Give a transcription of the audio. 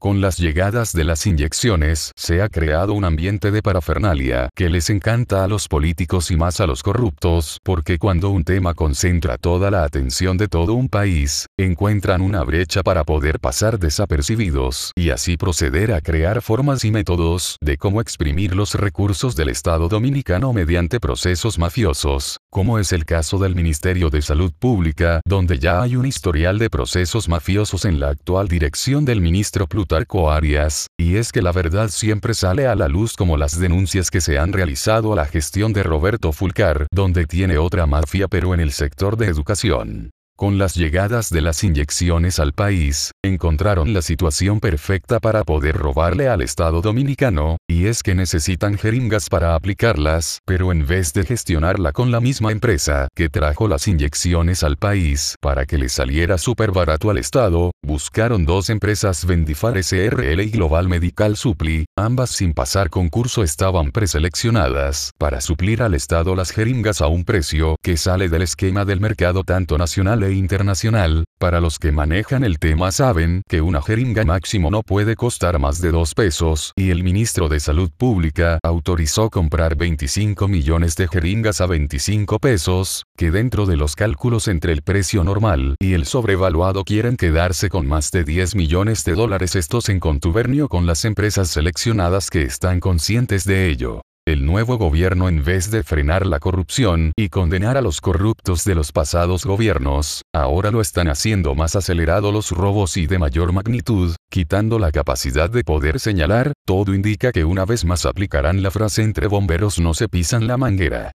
Con las llegadas de las inyecciones, se ha creado un ambiente de parafernalia que les encanta a los políticos y más a los corruptos, porque cuando un tema concentra toda la atención de todo un país, encuentran una brecha para poder pasar desapercibidos y así proceder a crear formas y métodos de cómo exprimir los recursos del Estado dominicano mediante procesos mafiosos, como es el caso del Ministerio de Salud Pública, donde ya hay un historial de procesos mafiosos en la actual dirección del ministro Pluto Arias, y es que la verdad siempre sale a la luz como las denuncias que se han realizado a la gestión de Roberto Fulcar, donde tiene otra mafia pero en el sector de educación. Con las llegadas de las inyecciones al país, encontraron la situación perfecta para poder robarle al Estado dominicano, y es que necesitan jeringas para aplicarlas, pero en vez de gestionarla con la misma empresa que trajo las inyecciones al país para que le saliera súper barato al Estado, buscaron dos empresas Vendifar SRL y Global Medical Supply, ambas sin pasar concurso estaban preseleccionadas para suplir al Estado las jeringas a un precio que sale del esquema del mercado tanto nacional e internacional, para los que manejan el tema saben que una jeringa máximo no puede costar más de 2 pesos, y el ministro de Salud Pública autorizó comprar 25 millones de jeringas a 25 pesos, que dentro de los cálculos entre el precio normal y el sobrevaluado quieren quedarse con más de 10 millones de dólares estos en contubernio con las empresas seleccionadas que están conscientes de ello. El nuevo gobierno en vez de frenar la corrupción y condenar a los corruptos de los pasados gobiernos, ahora lo están haciendo más acelerado los robos y de mayor magnitud, quitando la capacidad de poder señalar, todo indica que una vez más aplicarán la frase entre bomberos no se pisan la manguera.